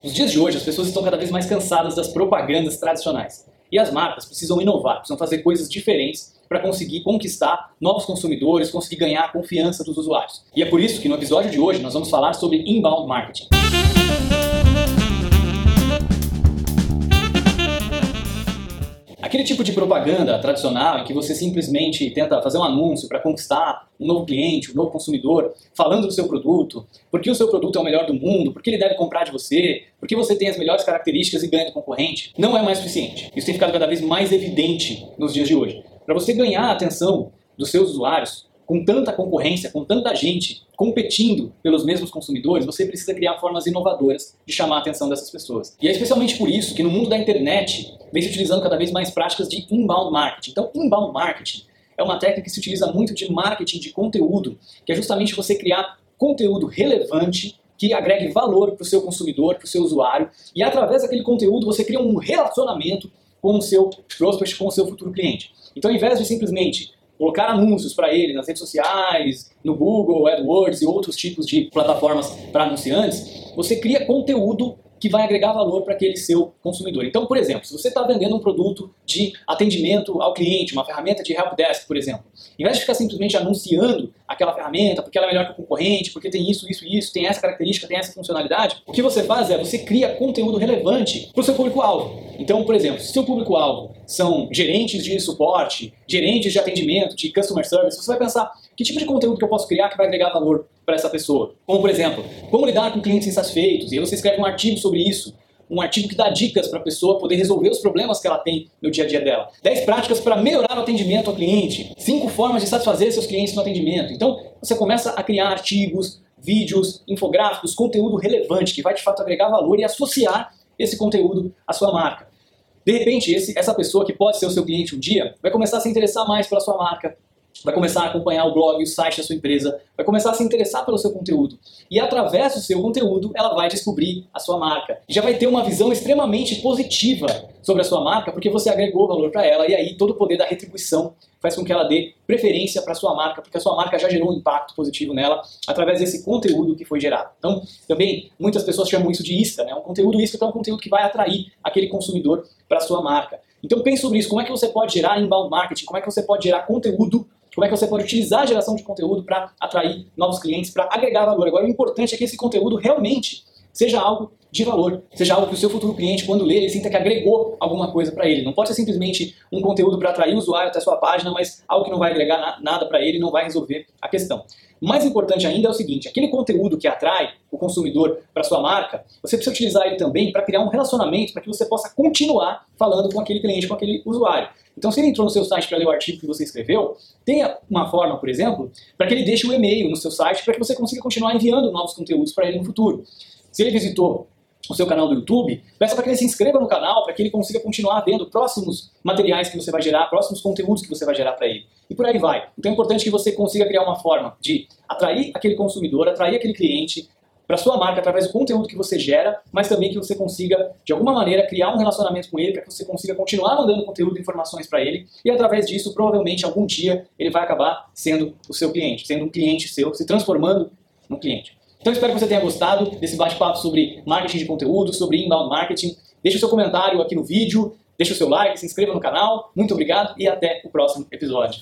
Nos dias de hoje, as pessoas estão cada vez mais cansadas das propagandas tradicionais. E as marcas precisam inovar, precisam fazer coisas diferentes para conseguir conquistar novos consumidores, conseguir ganhar a confiança dos usuários. E é por isso que no episódio de hoje nós vamos falar sobre inbound marketing. Aquele tipo de propaganda tradicional em que você simplesmente tenta fazer um anúncio para conquistar um novo cliente, um novo consumidor, falando do seu produto, porque o seu produto é o melhor do mundo, porque ele deve comprar de você, porque você tem as melhores características e ganha do concorrente, não é mais suficiente. Isso tem ficado cada vez mais evidente nos dias de hoje. Para você ganhar a atenção dos seus usuários, com tanta concorrência, com tanta gente competindo pelos mesmos consumidores, você precisa criar formas inovadoras de chamar a atenção dessas pessoas. E é especialmente por isso que no mundo da internet vem se utilizando cada vez mais práticas de inbound marketing. Então, inbound marketing é uma técnica que se utiliza muito de marketing de conteúdo, que é justamente você criar conteúdo relevante que agregue valor para o seu consumidor, para o seu usuário, e através daquele conteúdo você cria um relacionamento com o seu prospect, com o seu futuro cliente. Então, ao invés de simplesmente colocar anúncios para ele nas redes sociais, no Google, AdWords e outros tipos de plataformas para anunciantes, você cria conteúdo que vai agregar valor para aquele seu consumidor. Então, por exemplo, se você está vendendo um produto de atendimento ao cliente, uma ferramenta de helpdesk, por exemplo, em vez de ficar simplesmente anunciando aquela ferramenta porque ela é melhor que o concorrente, porque tem isso, isso isso, tem essa característica, tem essa funcionalidade, o que você faz é você cria conteúdo relevante para o seu público-alvo. Então, por exemplo, se o seu público-alvo são gerentes de suporte, gerentes de atendimento, de customer service, você vai pensar que tipo de conteúdo que eu posso criar que vai agregar valor para essa pessoa? Como, por exemplo, como lidar com clientes insatisfeitos, e aí você escreve um artigo sobre isso, um artigo que dá dicas para a pessoa poder resolver os problemas que ela tem no dia a dia dela. 10 práticas para melhorar o atendimento ao cliente. 5 formas de satisfazer seus clientes no atendimento. Então, você começa a criar artigos, vídeos, infográficos, conteúdo relevante que vai de fato agregar valor e associar esse conteúdo à sua marca. De repente, esse, essa pessoa que pode ser o seu cliente um dia vai começar a se interessar mais pela sua marca, vai começar a acompanhar o blog, o site da sua empresa, vai começar a se interessar pelo seu conteúdo. E através do seu conteúdo, ela vai descobrir a sua marca. Já vai ter uma visão extremamente positiva sobre a sua marca, porque você agregou valor para ela, e aí todo o poder da retribuição faz com que ela dê preferência para a sua marca, porque a sua marca já gerou um impacto positivo nela através desse conteúdo que foi gerado. Então, também, muitas pessoas chamam isso de isca, né? Um conteúdo isca é um conteúdo que vai atrair aquele consumidor para a sua marca. Então pense sobre isso, como é que você pode gerar inbound marketing, como é que você pode gerar conteúdo como é que você pode utilizar a geração de conteúdo para atrair novos clientes, para agregar valor. Agora, o importante é que esse conteúdo realmente seja algo de valor, seja algo que o seu futuro cliente, quando lê, ele sinta que agregou alguma coisa para ele. Não pode ser simplesmente um conteúdo para atrair o usuário até a sua página, mas algo que não vai agregar na nada para ele, não vai resolver a questão. Mais importante ainda é o seguinte, aquele conteúdo que atrai o consumidor para sua marca, você precisa utilizar ele também para criar um relacionamento para que você possa continuar falando com aquele cliente, com aquele usuário. Então, se ele entrou no seu site para ler o artigo que você escreveu, tenha uma forma, por exemplo, para que ele deixe o um e-mail no seu site para que você consiga continuar enviando novos conteúdos para ele no futuro. Se ele visitou o seu canal do YouTube, peça para que ele se inscreva no canal, para que ele consiga continuar vendo próximos materiais que você vai gerar, próximos conteúdos que você vai gerar para ele. E por aí vai. Então é importante que você consiga criar uma forma de atrair aquele consumidor, atrair aquele cliente, para sua marca através do conteúdo que você gera, mas também que você consiga, de alguma maneira, criar um relacionamento com ele, para que você consiga continuar mandando conteúdo e informações para ele, e através disso, provavelmente, algum dia, ele vai acabar sendo o seu cliente, sendo um cliente seu, se transformando num cliente. Então espero que você tenha gostado desse bate-papo sobre marketing de conteúdo, sobre inbound marketing. Deixe o seu comentário aqui no vídeo, deixe o seu like, se inscreva no canal. Muito obrigado e até o próximo episódio.